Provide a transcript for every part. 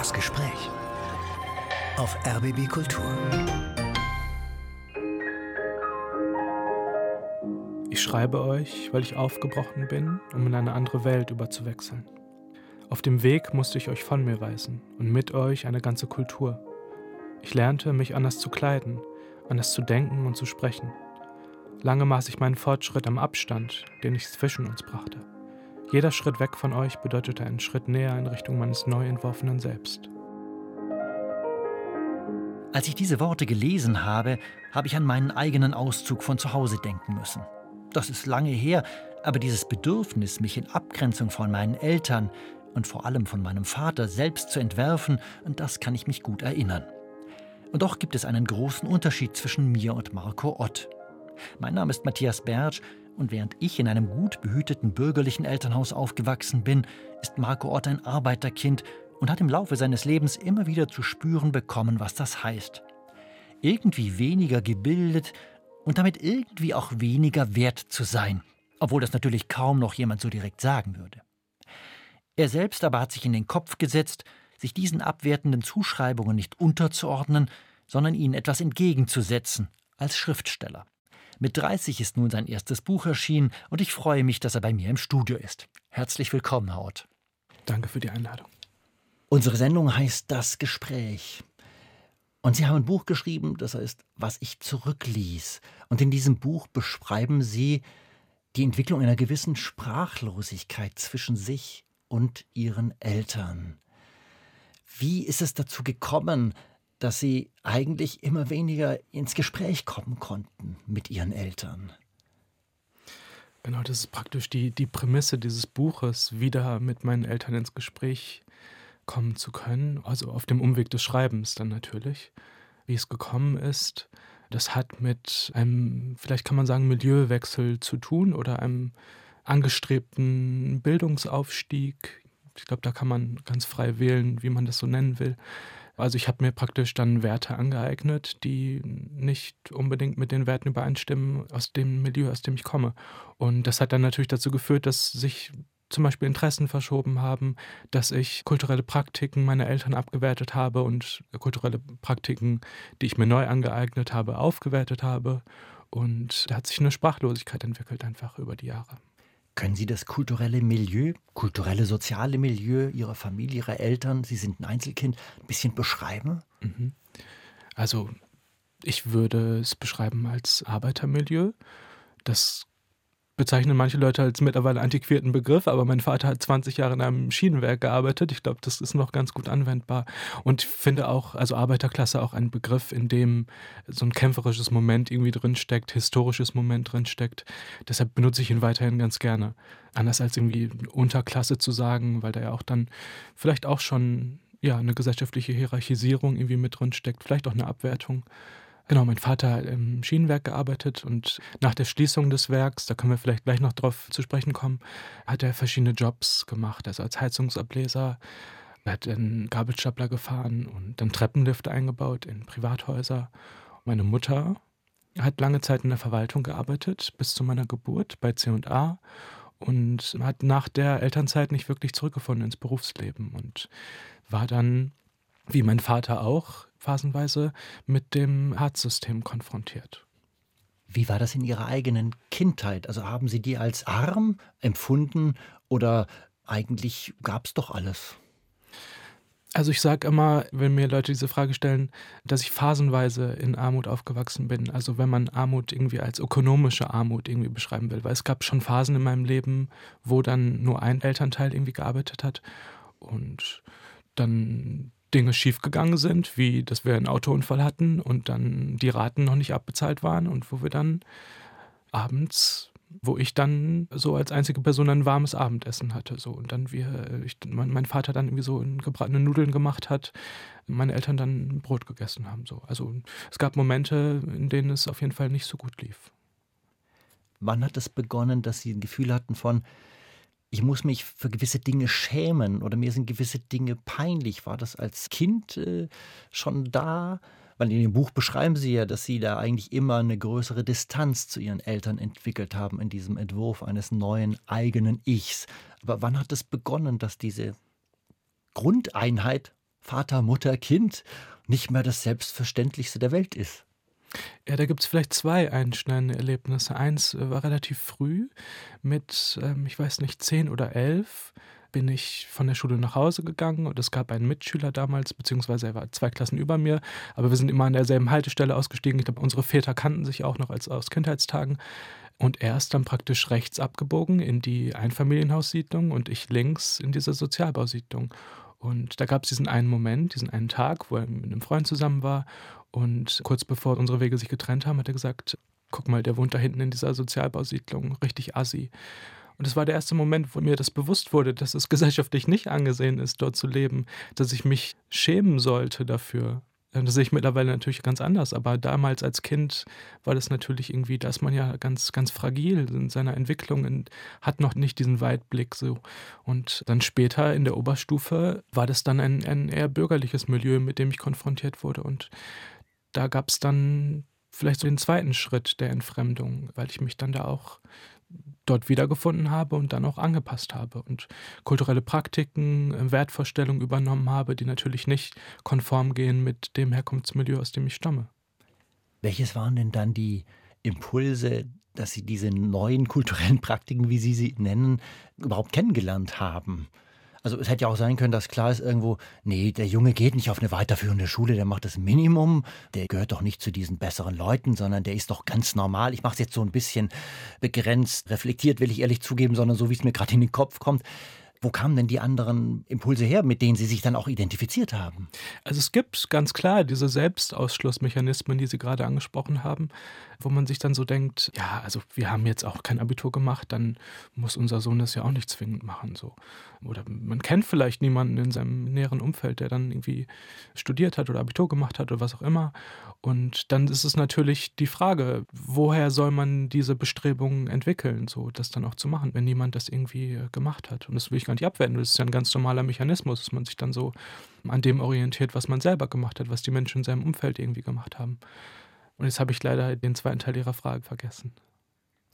Das Gespräch auf RBB Kultur. Ich schreibe euch, weil ich aufgebrochen bin, um in eine andere Welt überzuwechseln. Auf dem Weg musste ich euch von mir weisen und mit euch eine ganze Kultur. Ich lernte, mich anders zu kleiden, anders zu denken und zu sprechen. Lange maß ich meinen Fortschritt am Abstand, den ich zwischen uns brachte. Jeder Schritt weg von euch bedeutete einen Schritt näher in Richtung meines neu entworfenen Selbst. Als ich diese Worte gelesen habe, habe ich an meinen eigenen Auszug von zu Hause denken müssen. Das ist lange her, aber dieses Bedürfnis, mich in Abgrenzung von meinen Eltern und vor allem von meinem Vater selbst zu entwerfen, an das kann ich mich gut erinnern. Und doch gibt es einen großen Unterschied zwischen mir und Marco Ott. Mein Name ist Matthias Bertsch und während ich in einem gut behüteten bürgerlichen Elternhaus aufgewachsen bin, ist Marco Ott ein Arbeiterkind und hat im Laufe seines Lebens immer wieder zu spüren bekommen, was das heißt. Irgendwie weniger gebildet und damit irgendwie auch weniger wert zu sein, obwohl das natürlich kaum noch jemand so direkt sagen würde. Er selbst aber hat sich in den Kopf gesetzt, sich diesen abwertenden Zuschreibungen nicht unterzuordnen, sondern ihnen etwas entgegenzusetzen, als Schriftsteller. Mit 30 ist nun sein erstes Buch erschienen und ich freue mich, dass er bei mir im Studio ist. Herzlich willkommen, Haut. Danke für die Einladung. Unsere Sendung heißt Das Gespräch. Und Sie haben ein Buch geschrieben, das heißt Was ich zurückließ. Und in diesem Buch beschreiben Sie die Entwicklung einer gewissen Sprachlosigkeit zwischen sich und Ihren Eltern. Wie ist es dazu gekommen, dass sie eigentlich immer weniger ins Gespräch kommen konnten mit ihren Eltern. Genau, das ist praktisch die, die Prämisse dieses Buches, wieder mit meinen Eltern ins Gespräch kommen zu können. Also auf dem Umweg des Schreibens dann natürlich. Wie es gekommen ist, das hat mit einem, vielleicht kann man sagen, Milieuwechsel zu tun oder einem angestrebten Bildungsaufstieg. Ich glaube, da kann man ganz frei wählen, wie man das so nennen will. Also ich habe mir praktisch dann Werte angeeignet, die nicht unbedingt mit den Werten übereinstimmen aus dem Milieu, aus dem ich komme. Und das hat dann natürlich dazu geführt, dass sich zum Beispiel Interessen verschoben haben, dass ich kulturelle Praktiken meiner Eltern abgewertet habe und kulturelle Praktiken, die ich mir neu angeeignet habe, aufgewertet habe. Und da hat sich eine Sprachlosigkeit entwickelt einfach über die Jahre. Können Sie das kulturelle Milieu, kulturelle soziale Milieu Ihrer Familie, Ihrer Eltern, Sie sind ein Einzelkind, ein bisschen beschreiben? Mhm. Also ich würde es beschreiben als Arbeitermilieu. Das bezeichnen manche Leute als mittlerweile antiquierten Begriff, aber mein Vater hat 20 Jahre in einem Schienenwerk gearbeitet. Ich glaube, das ist noch ganz gut anwendbar. Und ich finde auch, also Arbeiterklasse auch ein Begriff, in dem so ein kämpferisches Moment irgendwie drinsteckt, historisches Moment drinsteckt. Deshalb benutze ich ihn weiterhin ganz gerne. Anders als irgendwie Unterklasse zu sagen, weil da ja auch dann vielleicht auch schon ja, eine gesellschaftliche Hierarchisierung irgendwie mit drinsteckt, vielleicht auch eine Abwertung. Genau, mein Vater hat im Schienenwerk gearbeitet und nach der Schließung des Werks, da können wir vielleicht gleich noch drauf zu sprechen kommen, hat er verschiedene Jobs gemacht. Also als Heizungsableser, er hat einen Gabelstapler gefahren und dann Treppenlifte eingebaut in Privathäuser. Meine Mutter hat lange Zeit in der Verwaltung gearbeitet, bis zu meiner Geburt bei C&A und hat nach der Elternzeit nicht wirklich zurückgefunden ins Berufsleben und war dann, wie mein Vater auch, phasenweise mit dem Herzsystem konfrontiert. Wie war das in Ihrer eigenen Kindheit? Also haben Sie die als arm empfunden oder eigentlich gab es doch alles? Also ich sage immer, wenn mir Leute diese Frage stellen, dass ich phasenweise in Armut aufgewachsen bin. Also wenn man Armut irgendwie als ökonomische Armut irgendwie beschreiben will. Weil es gab schon Phasen in meinem Leben, wo dann nur ein Elternteil irgendwie gearbeitet hat. Und dann Dinge schiefgegangen sind, wie dass wir einen Autounfall hatten und dann die Raten noch nicht abbezahlt waren und wo wir dann abends, wo ich dann so als einzige Person ein warmes Abendessen hatte. So. Und dann wir, ich, mein, mein, Vater dann irgendwie so gebratene Nudeln gemacht hat, meine Eltern dann Brot gegessen haben. So. Also es gab Momente, in denen es auf jeden Fall nicht so gut lief. Wann hat es begonnen, dass Sie ein Gefühl hatten von, ich muss mich für gewisse Dinge schämen oder mir sind gewisse Dinge peinlich. War das als Kind äh, schon da? Weil in dem Buch beschreiben Sie ja, dass Sie da eigentlich immer eine größere Distanz zu Ihren Eltern entwickelt haben in diesem Entwurf eines neuen eigenen Ichs. Aber wann hat es begonnen, dass diese Grundeinheit Vater, Mutter, Kind nicht mehr das Selbstverständlichste der Welt ist. Ja, da gibt es vielleicht zwei einschneidende Erlebnisse. Eins äh, war relativ früh mit, ähm, ich weiß nicht, zehn oder elf bin ich von der Schule nach Hause gegangen und es gab einen Mitschüler damals, beziehungsweise er war zwei Klassen über mir, aber wir sind immer an derselben Haltestelle ausgestiegen. Ich glaube, unsere Väter kannten sich auch noch als aus Kindheitstagen. Und er ist dann praktisch rechts abgebogen in die Einfamilienhaussiedlung und ich links in diese Sozialbausiedlung. Und da gab es diesen einen Moment, diesen einen Tag, wo er mit einem Freund zusammen war und kurz bevor unsere Wege sich getrennt haben, hat er gesagt, guck mal, der wohnt da hinten in dieser Sozialbausiedlung, richtig assi. Und es war der erste Moment, wo mir das bewusst wurde, dass es gesellschaftlich nicht angesehen ist, dort zu leben, dass ich mich schämen sollte dafür. Das sehe ich mittlerweile natürlich ganz anders, aber damals als Kind war das natürlich irgendwie, da ist man ja ganz, ganz fragil in seiner Entwicklung und hat noch nicht diesen Weitblick so. Und dann später in der Oberstufe war das dann ein, ein eher bürgerliches Milieu, mit dem ich konfrontiert wurde. Und da gab es dann vielleicht so den zweiten Schritt der Entfremdung, weil ich mich dann da auch dort wiedergefunden habe und dann auch angepasst habe und kulturelle Praktiken, äh, Wertvorstellungen übernommen habe, die natürlich nicht konform gehen mit dem Herkunftsmilieu, aus dem ich stamme. Welches waren denn dann die Impulse, dass Sie diese neuen kulturellen Praktiken, wie Sie sie nennen, überhaupt kennengelernt haben? Also es hätte ja auch sein können, dass klar ist irgendwo, nee, der Junge geht nicht auf eine weiterführende Schule, der macht das Minimum, der gehört doch nicht zu diesen besseren Leuten, sondern der ist doch ganz normal. Ich mache es jetzt so ein bisschen begrenzt, reflektiert, will ich ehrlich zugeben, sondern so, wie es mir gerade in den Kopf kommt. Wo kamen denn die anderen Impulse her, mit denen Sie sich dann auch identifiziert haben? Also es gibt ganz klar diese Selbstausschlussmechanismen, die Sie gerade angesprochen haben, wo man sich dann so denkt, ja, also wir haben jetzt auch kein Abitur gemacht, dann muss unser Sohn das ja auch nicht zwingend machen. So. Oder man kennt vielleicht niemanden in seinem näheren Umfeld, der dann irgendwie studiert hat oder Abitur gemacht hat oder was auch immer. Und dann ist es natürlich die Frage, woher soll man diese Bestrebungen entwickeln, so das dann auch zu machen, wenn niemand das irgendwie äh, gemacht hat. Und das will ich gar nicht abwenden. Das ist ja ein ganz normaler Mechanismus, dass man sich dann so an dem orientiert, was man selber gemacht hat, was die Menschen in seinem Umfeld irgendwie gemacht haben. Und jetzt habe ich leider den zweiten Teil Ihrer Frage vergessen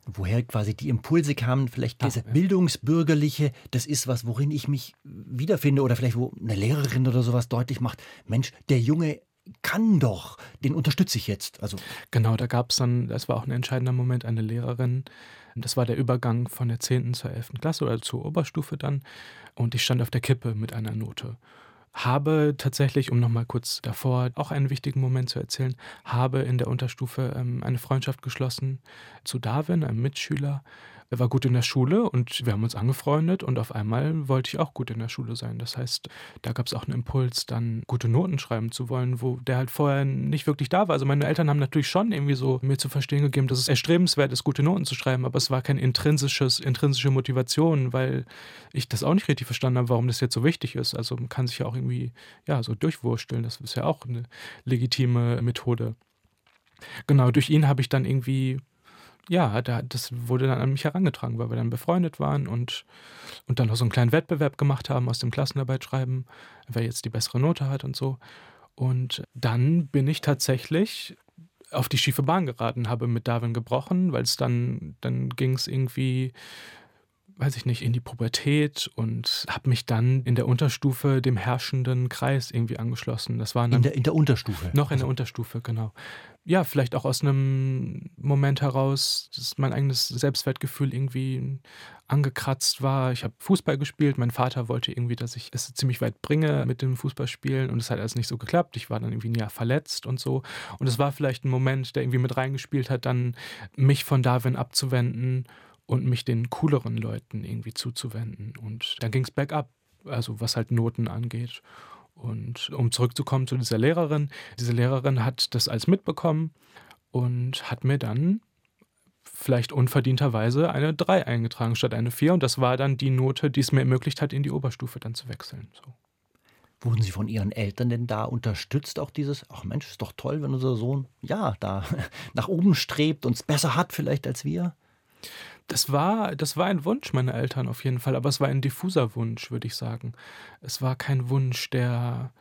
woher quasi die Impulse kamen, vielleicht diese ja. bildungsbürgerliche, das ist was, worin ich mich wiederfinde oder vielleicht wo eine Lehrerin oder sowas deutlich macht, Mensch, der Junge kann doch, den unterstütze ich jetzt. Also genau, da gab es dann, das war auch ein entscheidender Moment, eine Lehrerin, das war der Übergang von der 10. zur 11. Klasse oder zur Oberstufe dann und ich stand auf der Kippe mit einer Note habe tatsächlich, um nochmal kurz davor auch einen wichtigen Moment zu erzählen, habe in der Unterstufe ähm, eine Freundschaft geschlossen zu Darwin, einem Mitschüler, er war gut in der Schule und wir haben uns angefreundet und auf einmal wollte ich auch gut in der Schule sein. Das heißt, da gab es auch einen Impuls, dann gute Noten schreiben zu wollen, wo der halt vorher nicht wirklich da war. Also meine Eltern haben natürlich schon irgendwie so mir zu verstehen gegeben, dass es erstrebenswert ist, gute Noten zu schreiben, aber es war keine intrinsisches, intrinsische Motivation, weil ich das auch nicht richtig verstanden habe, warum das jetzt so wichtig ist. Also man kann sich ja auch irgendwie ja so durchwursteln. Das ist ja auch eine legitime Methode. Genau, durch ihn habe ich dann irgendwie ja, da, das wurde dann an mich herangetragen, weil wir dann befreundet waren und, und dann noch so einen kleinen Wettbewerb gemacht haben aus dem Klassenarbeitsschreiben, wer jetzt die bessere Note hat und so. Und dann bin ich tatsächlich auf die schiefe Bahn geraten, habe mit Darwin gebrochen, weil es dann, dann ging es irgendwie weiß ich nicht, in die Pubertät und habe mich dann in der Unterstufe dem herrschenden Kreis irgendwie angeschlossen. Das war in der, in der Unterstufe. Noch in also. der Unterstufe, genau. Ja, vielleicht auch aus einem Moment heraus, dass mein eigenes Selbstwertgefühl irgendwie angekratzt war. Ich habe Fußball gespielt. Mein Vater wollte irgendwie, dass ich es ziemlich weit bringe mit dem Fußballspielen und es hat alles nicht so geklappt. Ich war dann irgendwie ein Jahr verletzt und so. Und es war vielleicht ein Moment, der irgendwie mit reingespielt hat, dann mich von Darwin abzuwenden und mich den cooleren Leuten irgendwie zuzuwenden. Und dann ging es bergab, also was halt Noten angeht. Und um zurückzukommen zu dieser Lehrerin, diese Lehrerin hat das als mitbekommen und hat mir dann vielleicht unverdienterweise eine 3 eingetragen statt eine 4. Und das war dann die Note, die es mir ermöglicht hat, in die Oberstufe dann zu wechseln. So. Wurden Sie von Ihren Eltern denn da unterstützt, auch dieses, ach Mensch, ist doch toll, wenn unser Sohn, ja, da nach oben strebt und es besser hat vielleicht als wir? Das war, das war ein Wunsch meiner Eltern auf jeden Fall, aber es war ein diffuser Wunsch, würde ich sagen. Es war kein Wunsch, der,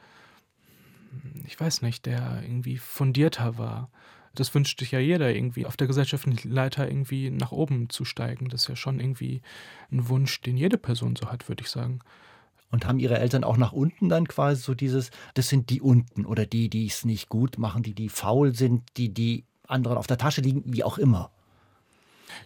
ich weiß nicht, der irgendwie fundierter war. Das wünscht sich ja jeder irgendwie, auf der gesellschaftlichen Leiter irgendwie nach oben zu steigen. Das ist ja schon irgendwie ein Wunsch, den jede Person so hat, würde ich sagen. Und haben ihre Eltern auch nach unten dann quasi so dieses, das sind die unten oder die, die es nicht gut machen, die, die faul sind, die, die anderen auf der Tasche liegen, wie auch immer.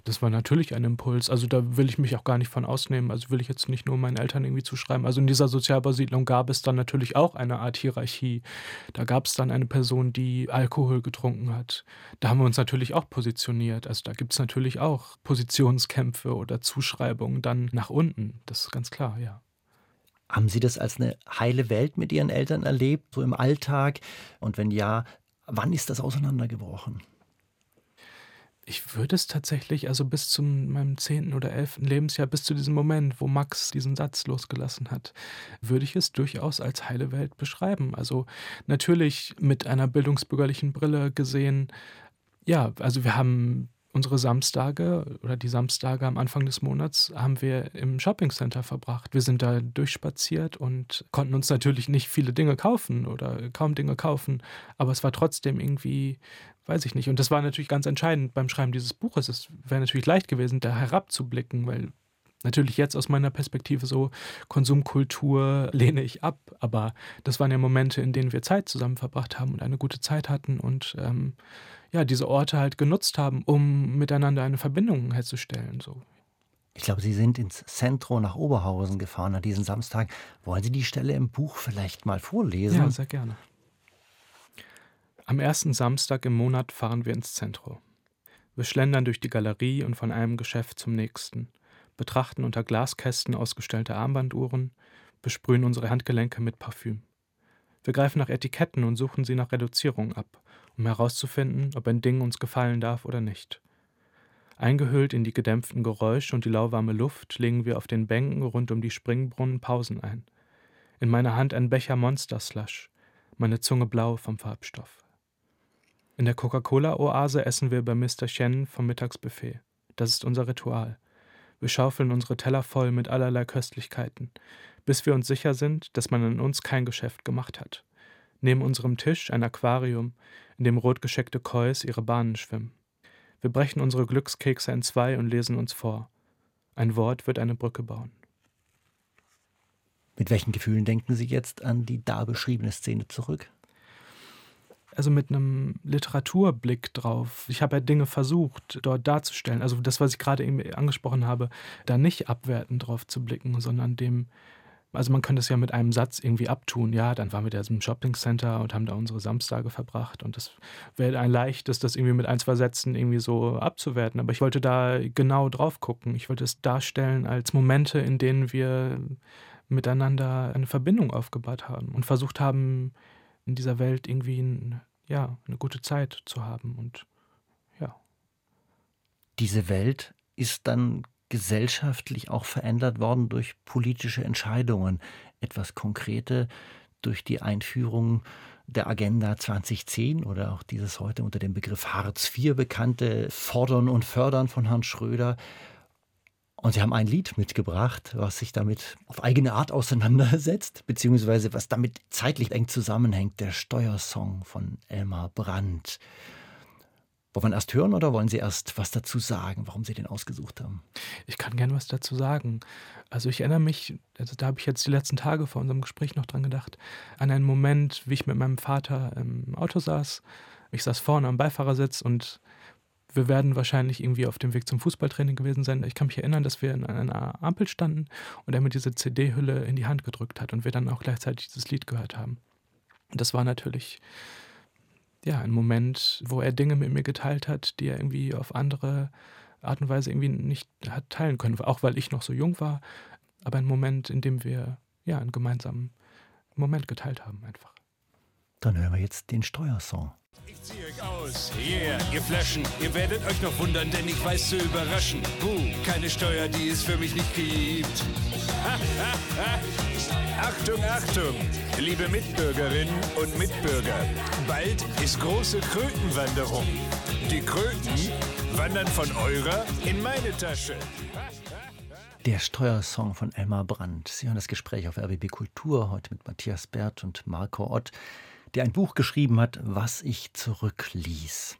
Das war natürlich ein Impuls. Also da will ich mich auch gar nicht von ausnehmen. Also will ich jetzt nicht nur meinen Eltern irgendwie zuschreiben. Also in dieser Sozialbausiedlung gab es dann natürlich auch eine Art Hierarchie. Da gab es dann eine Person, die Alkohol getrunken hat. Da haben wir uns natürlich auch positioniert. Also da gibt es natürlich auch Positionskämpfe oder Zuschreibungen dann nach unten. Das ist ganz klar, ja. Haben Sie das als eine heile Welt mit Ihren Eltern erlebt, so im Alltag? Und wenn ja, wann ist das auseinandergebrochen? Ich würde es tatsächlich, also bis zu meinem zehnten oder elften Lebensjahr, bis zu diesem Moment, wo Max diesen Satz losgelassen hat, würde ich es durchaus als heile Welt beschreiben. Also natürlich mit einer bildungsbürgerlichen Brille gesehen. Ja, also wir haben unsere Samstage oder die Samstage am Anfang des Monats haben wir im Shoppingcenter verbracht. Wir sind da durchspaziert und konnten uns natürlich nicht viele Dinge kaufen oder kaum Dinge kaufen, aber es war trotzdem irgendwie weiß ich nicht. Und das war natürlich ganz entscheidend beim Schreiben dieses Buches. Es wäre natürlich leicht gewesen, da herabzublicken, weil natürlich jetzt aus meiner Perspektive so Konsumkultur lehne ich ab. Aber das waren ja Momente, in denen wir Zeit zusammen verbracht haben und eine gute Zeit hatten und ähm, ja, diese Orte halt genutzt haben, um miteinander eine Verbindung herzustellen. So. Ich glaube, Sie sind ins Zentrum nach Oberhausen gefahren an diesem Samstag. Wollen Sie die Stelle im Buch vielleicht mal vorlesen? Ja, sehr gerne. Am ersten Samstag im Monat fahren wir ins Zentrum. Wir schlendern durch die Galerie und von einem Geschäft zum nächsten, betrachten unter Glaskästen ausgestellte Armbanduhren, besprühen unsere Handgelenke mit Parfüm. Wir greifen nach Etiketten und suchen sie nach Reduzierung ab, um herauszufinden, ob ein Ding uns gefallen darf oder nicht. Eingehüllt in die gedämpften Geräusche und die lauwarme Luft legen wir auf den Bänken rund um die Springbrunnen Pausen ein. In meiner Hand ein Becher Monster meine Zunge blau vom Farbstoff. In der Coca-Cola-Oase essen wir bei Mr. Chen vom Mittagsbuffet. Das ist unser Ritual. Wir schaufeln unsere Teller voll mit allerlei Köstlichkeiten, bis wir uns sicher sind, dass man an uns kein Geschäft gemacht hat. Neben unserem Tisch ein Aquarium, in dem rotgescheckte Kois ihre Bahnen schwimmen. Wir brechen unsere Glückskekse in zwei und lesen uns vor. Ein Wort wird eine Brücke bauen. Mit welchen Gefühlen denken Sie jetzt an die da beschriebene Szene zurück? Also mit einem Literaturblick drauf. Ich habe ja Dinge versucht, dort darzustellen. Also das, was ich gerade eben angesprochen habe, da nicht abwertend drauf zu blicken, sondern dem, also man könnte es ja mit einem Satz irgendwie abtun. Ja, dann waren wir da im Shoppingcenter und haben da unsere Samstage verbracht. Und das wäre ein leichtes, das irgendwie mit ein, zwei Sätzen irgendwie so abzuwerten. Aber ich wollte da genau drauf gucken. Ich wollte es darstellen als Momente, in denen wir miteinander eine Verbindung aufgebaut haben und versucht haben, in dieser Welt irgendwie ein, ja, eine gute Zeit zu haben und ja. Diese Welt ist dann gesellschaftlich auch verändert worden durch politische Entscheidungen, etwas Konkrete durch die Einführung der Agenda 2010 oder auch dieses heute unter dem Begriff Hartz IV bekannte Fordern und Fördern von Herrn Schröder. Und sie haben ein Lied mitgebracht, was sich damit auf eigene Art auseinandersetzt, beziehungsweise was damit zeitlich eng zusammenhängt, der Steuersong von Elmar Brandt. Wollen wir erst hören oder wollen Sie erst was dazu sagen, warum Sie den ausgesucht haben? Ich kann gerne was dazu sagen. Also ich erinnere mich, also da habe ich jetzt die letzten Tage vor unserem Gespräch noch dran gedacht, an einen Moment, wie ich mit meinem Vater im Auto saß. Ich saß vorne am Beifahrersitz und wir werden wahrscheinlich irgendwie auf dem Weg zum Fußballtraining gewesen sein. Ich kann mich erinnern, dass wir in einer Ampel standen und er mir diese CD-Hülle in die Hand gedrückt hat und wir dann auch gleichzeitig dieses Lied gehört haben. Und das war natürlich ja ein Moment, wo er Dinge mit mir geteilt hat, die er irgendwie auf andere Art und Weise irgendwie nicht hat teilen können, auch weil ich noch so jung war, aber ein Moment, in dem wir ja einen gemeinsamen Moment geteilt haben einfach. Dann hören wir jetzt den Steuersong. Ich zieh euch aus. Yeah, ihr Flaschen. Ihr werdet euch noch wundern, denn ich weiß zu überraschen. Puh, keine Steuer, die es für mich nicht gibt. Achtung, Achtung, liebe Mitbürgerinnen und Mitbürger. Bald ist große Krötenwanderung. Die Kröten wandern von eurer in meine Tasche. Der Steuersong von Elmar Brandt. Sie hören das Gespräch auf RBB Kultur, heute mit Matthias Bert und Marco Ott der ein Buch geschrieben hat, Was ich zurückließ.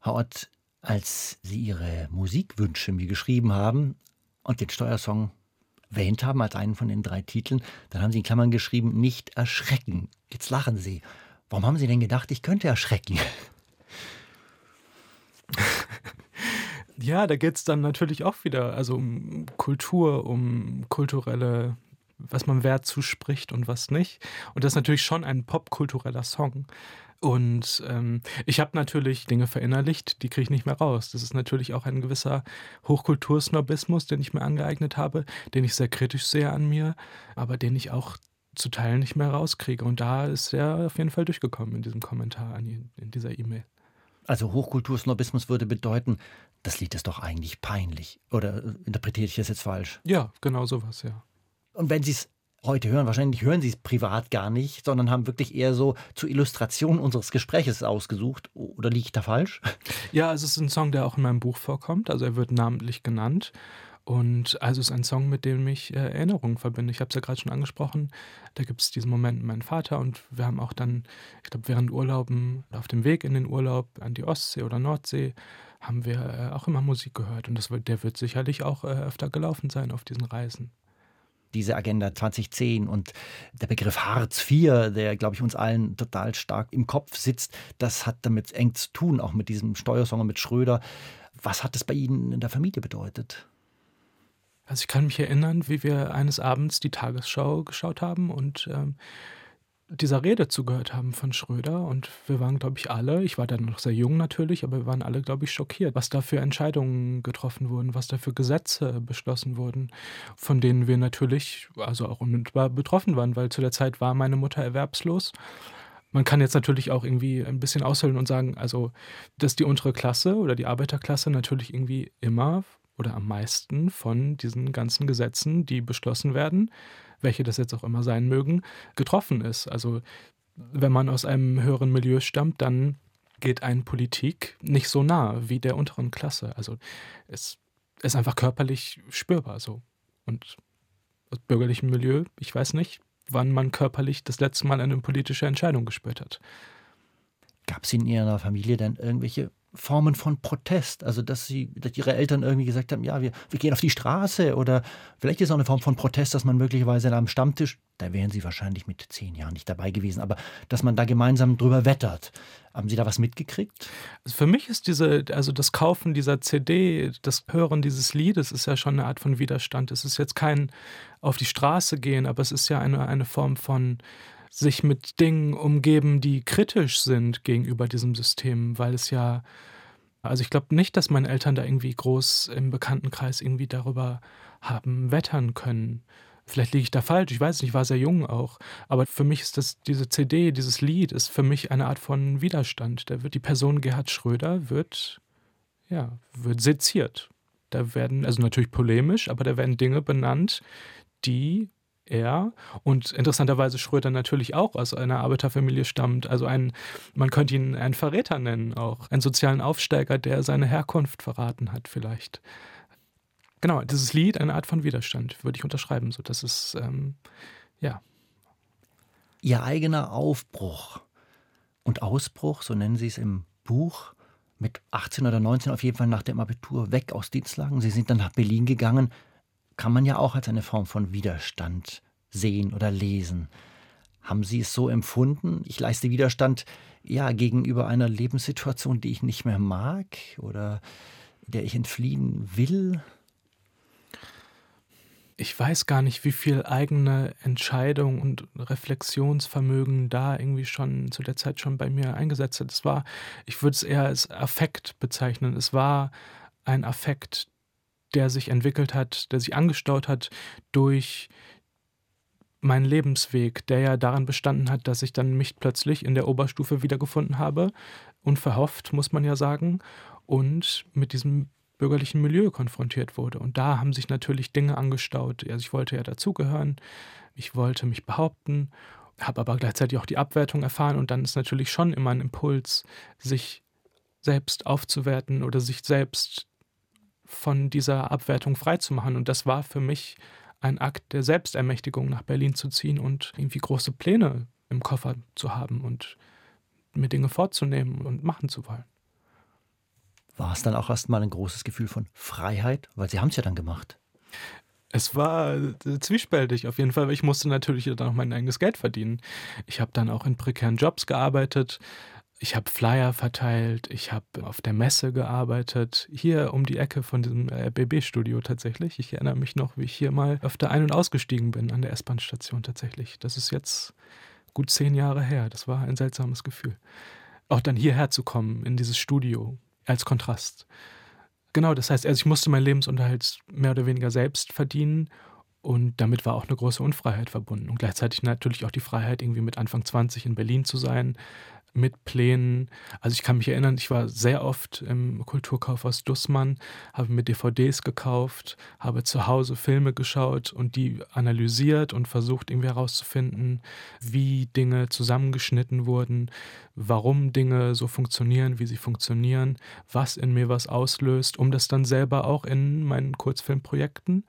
Herr Ott, als Sie Ihre Musikwünsche mir geschrieben haben und den Steuersong erwähnt haben als einen von den drei Titeln, dann haben Sie in Klammern geschrieben, nicht erschrecken. Jetzt lachen Sie. Warum haben Sie denn gedacht, ich könnte erschrecken? Ja, da geht es dann natürlich auch wieder also um Kultur, um kulturelle, was man Wert zuspricht und was nicht. Und das ist natürlich schon ein popkultureller Song. Und ähm, ich habe natürlich Dinge verinnerlicht, die kriege ich nicht mehr raus. Das ist natürlich auch ein gewisser Hochkultursnobismus, den ich mir angeeignet habe, den ich sehr kritisch sehe an mir, aber den ich auch zu Teilen nicht mehr rauskriege. Und da ist er auf jeden Fall durchgekommen in diesem Kommentar, in dieser E-Mail. Also Hochkultursnobismus würde bedeuten, das Lied ist doch eigentlich peinlich. Oder äh, interpretiere ich das jetzt falsch? Ja, genau sowas, ja. Und wenn Sie es heute hören, wahrscheinlich hören Sie es privat gar nicht, sondern haben wirklich eher so zur Illustration unseres Gespräches ausgesucht. Oder liege ich da falsch? Ja, es ist ein Song, der auch in meinem Buch vorkommt. Also er wird namentlich genannt. Und also es ist ein Song, mit dem ich äh, Erinnerungen verbinde. Ich habe es ja gerade schon angesprochen. Da gibt es diesen Moment mit meinem Vater und wir haben auch dann, ich glaube, während Urlauben, auf dem Weg in den Urlaub an die Ostsee oder Nordsee, haben wir äh, auch immer Musik gehört. Und das der wird sicherlich auch äh, öfter gelaufen sein auf diesen Reisen diese Agenda 2010 und der Begriff Hartz IV, der, glaube ich, uns allen total stark im Kopf sitzt, das hat damit eng zu tun, auch mit diesem Steuersong mit Schröder. Was hat das bei Ihnen in der Familie bedeutet? Also ich kann mich erinnern, wie wir eines Abends die Tagesschau geschaut haben und ähm, dieser Rede zugehört haben von Schröder. Und wir waren, glaube ich, alle, ich war dann noch sehr jung natürlich, aber wir waren alle, glaube ich, schockiert, was da für Entscheidungen getroffen wurden, was da für Gesetze beschlossen wurden, von denen wir natürlich, also auch unmittelbar betroffen waren, weil zu der Zeit war meine Mutter erwerbslos. Man kann jetzt natürlich auch irgendwie ein bisschen aushöhlen und sagen, also, dass die untere Klasse oder die Arbeiterklasse natürlich irgendwie immer oder am meisten von diesen ganzen Gesetzen, die beschlossen werden, welche das jetzt auch immer sein mögen, getroffen ist. Also wenn man aus einem höheren Milieu stammt, dann geht ein Politik nicht so nah wie der unteren Klasse. Also es ist einfach körperlich spürbar so. Und aus bürgerlichem Milieu, ich weiß nicht, wann man körperlich das letzte Mal eine politische Entscheidung gespürt hat. Gab es in Ihrer Familie denn irgendwelche Formen von Protest. Also, dass, sie, dass ihre Eltern irgendwie gesagt haben, ja, wir, wir gehen auf die Straße oder vielleicht ist auch eine Form von Protest, dass man möglicherweise am Stammtisch, da wären sie wahrscheinlich mit zehn Jahren nicht dabei gewesen, aber dass man da gemeinsam drüber wettert. Haben Sie da was mitgekriegt? Also für mich ist diese, also das Kaufen dieser CD, das Hören dieses Liedes ist ja schon eine Art von Widerstand. Es ist jetzt kein auf die Straße gehen, aber es ist ja eine, eine Form von sich mit Dingen umgeben, die kritisch sind gegenüber diesem System, weil es ja, also ich glaube nicht, dass meine Eltern da irgendwie groß im Bekanntenkreis irgendwie darüber haben wettern können. Vielleicht liege ich da falsch, ich weiß nicht, ich war sehr jung auch. Aber für mich ist das, diese CD, dieses Lied, ist für mich eine Art von Widerstand. Da wird die Person Gerhard Schröder wird, ja, wird seziert. Da werden, also natürlich polemisch, aber da werden Dinge benannt, die er und interessanterweise Schröder natürlich auch aus einer Arbeiterfamilie stammt. Also ein, man könnte ihn einen Verräter nennen, auch einen sozialen Aufsteiger, der seine Herkunft verraten hat, vielleicht. Genau, dieses Lied, eine Art von Widerstand, würde ich unterschreiben. So, das ist, ähm, ja. Ihr eigener Aufbruch und Ausbruch, so nennen Sie es im Buch, mit 18 oder 19 auf jeden Fall nach dem Abitur weg aus Dienstlagen. Sie sind dann nach Berlin gegangen kann man ja auch als eine Form von Widerstand sehen oder lesen. Haben Sie es so empfunden? Ich leiste Widerstand ja gegenüber einer Lebenssituation, die ich nicht mehr mag oder der ich entfliehen will? Ich weiß gar nicht, wie viel eigene Entscheidung und Reflexionsvermögen da irgendwie schon zu der Zeit schon bei mir eingesetzt hat. Es war, ich würde es eher als Affekt bezeichnen. Es war ein Affekt, der sich entwickelt hat, der sich angestaut hat durch meinen Lebensweg, der ja daran bestanden hat, dass ich dann mich plötzlich in der Oberstufe wiedergefunden habe, unverhofft, muss man ja sagen, und mit diesem bürgerlichen Milieu konfrontiert wurde. Und da haben sich natürlich Dinge angestaut. Also ich wollte ja dazugehören, ich wollte mich behaupten, habe aber gleichzeitig auch die Abwertung erfahren und dann ist natürlich schon immer ein Impuls, sich selbst aufzuwerten oder sich selbst von dieser Abwertung freizumachen. Und das war für mich ein Akt der Selbstermächtigung, nach Berlin zu ziehen und irgendwie große Pläne im Koffer zu haben und mir Dinge vorzunehmen und machen zu wollen. War es dann auch erstmal ein großes Gefühl von Freiheit? Weil Sie haben es ja dann gemacht. Es war äh, zwiespältig auf jeden Fall, weil ich musste natürlich dann auch mein eigenes Geld verdienen. Ich habe dann auch in prekären Jobs gearbeitet. Ich habe Flyer verteilt, ich habe auf der Messe gearbeitet, hier um die Ecke von diesem RBB-Studio tatsächlich. Ich erinnere mich noch, wie ich hier mal öfter ein- und ausgestiegen bin an der S-Bahn-Station tatsächlich. Das ist jetzt gut zehn Jahre her. Das war ein seltsames Gefühl. Auch dann hierher zu kommen, in dieses Studio, als Kontrast. Genau, das heißt, also ich musste meinen Lebensunterhalt mehr oder weniger selbst verdienen und damit war auch eine große Unfreiheit verbunden. Und gleichzeitig natürlich auch die Freiheit, irgendwie mit Anfang 20 in Berlin zu sein, mit Plänen. Also ich kann mich erinnern, ich war sehr oft im Kulturkaufhaus Dussmann, habe mir DVDs gekauft, habe zu Hause Filme geschaut und die analysiert und versucht irgendwie herauszufinden, wie Dinge zusammengeschnitten wurden, warum Dinge so funktionieren, wie sie funktionieren, was in mir was auslöst, um das dann selber auch in meinen Kurzfilmprojekten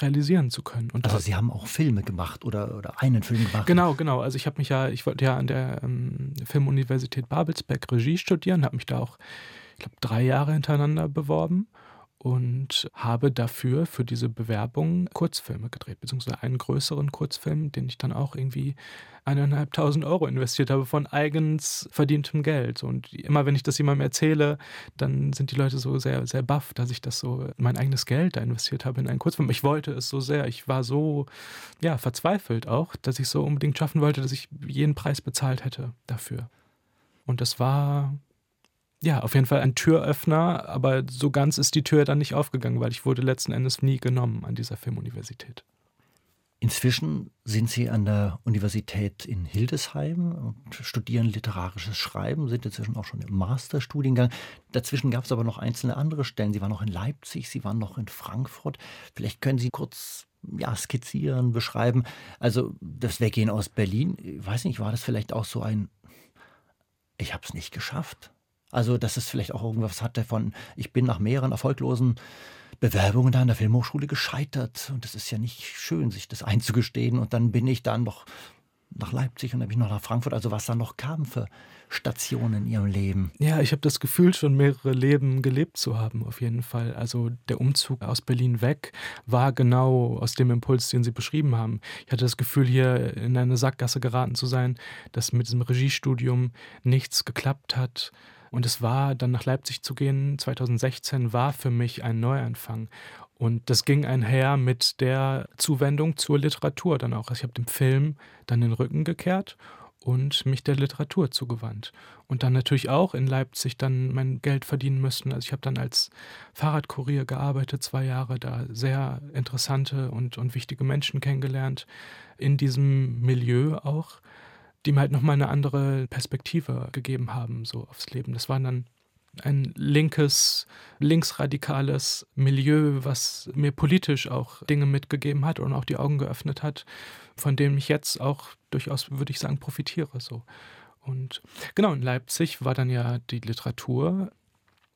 realisieren zu können. Und also Sie haben auch Filme gemacht oder, oder einen Film gemacht? Genau, genau. Also ich habe mich ja, ich wollte ja an der ähm, Filmuniversität Babelsberg Regie studieren, habe mich da auch, ich glaube, drei Jahre hintereinander beworben und habe dafür für diese Bewerbung Kurzfilme gedreht, beziehungsweise einen größeren Kurzfilm, den ich dann auch irgendwie eineinhalbtausend Euro investiert habe von eigens verdientem Geld. Und immer wenn ich das jemandem erzähle, dann sind die Leute so sehr, sehr baff, dass ich das so, mein eigenes Geld da investiert habe in einen Kurzfilm. Ich wollte es so sehr. Ich war so, ja, verzweifelt auch, dass ich so unbedingt schaffen wollte, dass ich jeden Preis bezahlt hätte dafür. Und das war ja, auf jeden Fall ein Türöffner, aber so ganz ist die Tür dann nicht aufgegangen, weil ich wurde letzten Endes nie genommen an dieser Filmuniversität. Inzwischen sind Sie an der Universität in Hildesheim und studieren literarisches Schreiben, sind inzwischen auch schon im Masterstudiengang. Dazwischen gab es aber noch einzelne andere Stellen. Sie waren noch in Leipzig, Sie waren noch in Frankfurt. Vielleicht können Sie kurz ja, skizzieren, beschreiben. Also das Weggehen aus Berlin, ich weiß nicht, war das vielleicht auch so ein, ich habe es nicht geschafft? Also, dass es vielleicht auch irgendwas hatte von, ich bin nach mehreren erfolglosen Bewerbungen da an der Filmhochschule gescheitert. Und das ist ja nicht schön, sich das einzugestehen. Und dann bin ich dann noch nach Leipzig und dann bin ich noch nach Frankfurt. Also was da noch kam für Stationen in Ihrem Leben. Ja, ich habe das Gefühl, schon mehrere Leben gelebt zu haben, auf jeden Fall. Also der Umzug aus Berlin weg war genau aus dem Impuls, den Sie beschrieben haben. Ich hatte das Gefühl, hier in eine Sackgasse geraten zu sein, dass mit diesem Regiestudium nichts geklappt hat und es war, dann nach Leipzig zu gehen, 2016, war für mich ein Neuanfang. Und das ging einher mit der Zuwendung zur Literatur dann auch. Also ich habe dem Film dann den Rücken gekehrt und mich der Literatur zugewandt. Und dann natürlich auch in Leipzig dann mein Geld verdienen müssen. Also ich habe dann als Fahrradkurier gearbeitet, zwei Jahre da, sehr interessante und, und wichtige Menschen kennengelernt, in diesem Milieu auch die mir halt nochmal eine andere Perspektive gegeben haben, so aufs Leben. Das war dann ein linkes, linksradikales Milieu, was mir politisch auch Dinge mitgegeben hat und auch die Augen geöffnet hat, von denen ich jetzt auch durchaus, würde ich sagen, profitiere. So. Und genau, in Leipzig war dann ja die Literatur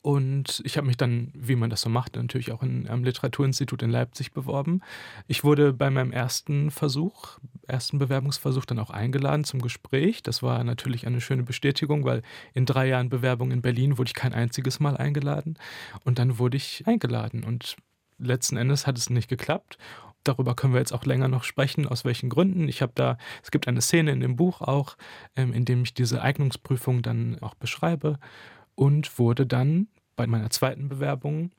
und ich habe mich dann, wie man das so macht, natürlich auch in, am Literaturinstitut in Leipzig beworben. Ich wurde bei meinem ersten Versuch, ersten Bewerbungsversuch dann auch eingeladen zum Gespräch. Das war natürlich eine schöne Bestätigung, weil in drei Jahren Bewerbung in Berlin wurde ich kein einziges Mal eingeladen. Und dann wurde ich eingeladen. Und letzten Endes hat es nicht geklappt. Darüber können wir jetzt auch länger noch sprechen, aus welchen Gründen. Ich habe da, es gibt eine Szene in dem Buch auch, ähm, in dem ich diese Eignungsprüfung dann auch beschreibe und wurde dann bei meiner zweiten Bewerbung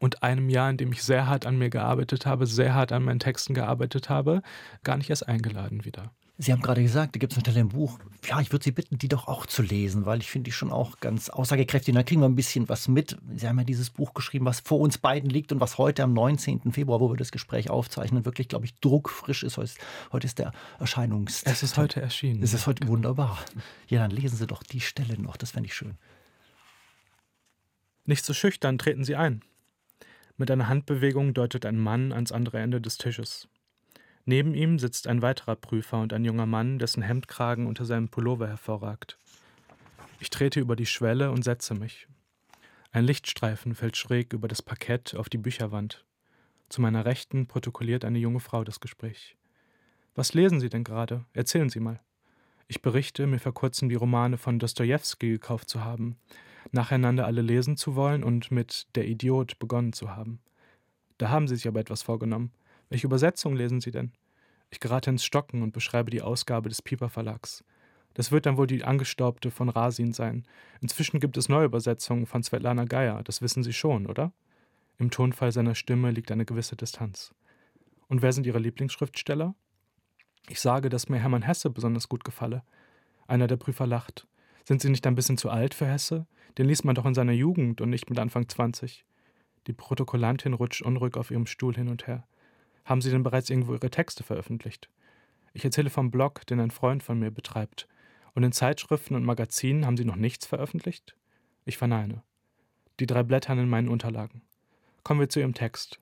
und einem Jahr, in dem ich sehr hart an mir gearbeitet habe, sehr hart an meinen Texten gearbeitet habe, gar nicht erst eingeladen wieder. Sie haben gerade gesagt, da gibt es eine Stelle im Buch. Ja, ich würde Sie bitten, die doch auch zu lesen, weil ich finde die schon auch ganz aussagekräftig. Und da kriegen wir ein bisschen was mit. Sie haben ja dieses Buch geschrieben, was vor uns beiden liegt und was heute am 19. Februar, wo wir das Gespräch aufzeichnen, wirklich, glaube ich, druckfrisch ist. Heute ist der Erscheinungs. Es ist heute erschienen. Es ist heute wunderbar. Ja, dann lesen Sie doch die Stelle noch. Das fände ich schön. Nicht so schüchtern, treten Sie ein. Mit einer Handbewegung deutet ein Mann ans andere Ende des Tisches. Neben ihm sitzt ein weiterer Prüfer und ein junger Mann, dessen Hemdkragen unter seinem Pullover hervorragt. Ich trete über die Schwelle und setze mich. Ein Lichtstreifen fällt schräg über das Parkett auf die Bücherwand. Zu meiner Rechten protokolliert eine junge Frau das Gespräch. Was lesen Sie denn gerade? Erzählen Sie mal. Ich berichte, mir vor kurzem die Romane von Dostojewski gekauft zu haben nacheinander alle lesen zu wollen und mit Der Idiot begonnen zu haben. Da haben sie sich aber etwas vorgenommen. Welche Übersetzung lesen Sie denn? Ich gerate ins Stocken und beschreibe die Ausgabe des Pieper Verlags. Das wird dann wohl die angestaubte von Rasin sein. Inzwischen gibt es neue Übersetzungen von Svetlana Geier, das wissen Sie schon, oder? Im Tonfall seiner Stimme liegt eine gewisse Distanz. Und wer sind Ihre Lieblingsschriftsteller? Ich sage, dass mir Hermann Hesse besonders gut gefalle. Einer der Prüfer lacht. Sind Sie nicht ein bisschen zu alt für Hesse? Den liest man doch in seiner Jugend und nicht mit Anfang 20. Die Protokollantin rutscht unruhig auf ihrem Stuhl hin und her. Haben Sie denn bereits irgendwo Ihre Texte veröffentlicht? Ich erzähle vom Blog, den ein Freund von mir betreibt. Und in Zeitschriften und Magazinen haben Sie noch nichts veröffentlicht? Ich verneine. Die drei blättern in meinen Unterlagen. Kommen wir zu Ihrem Text.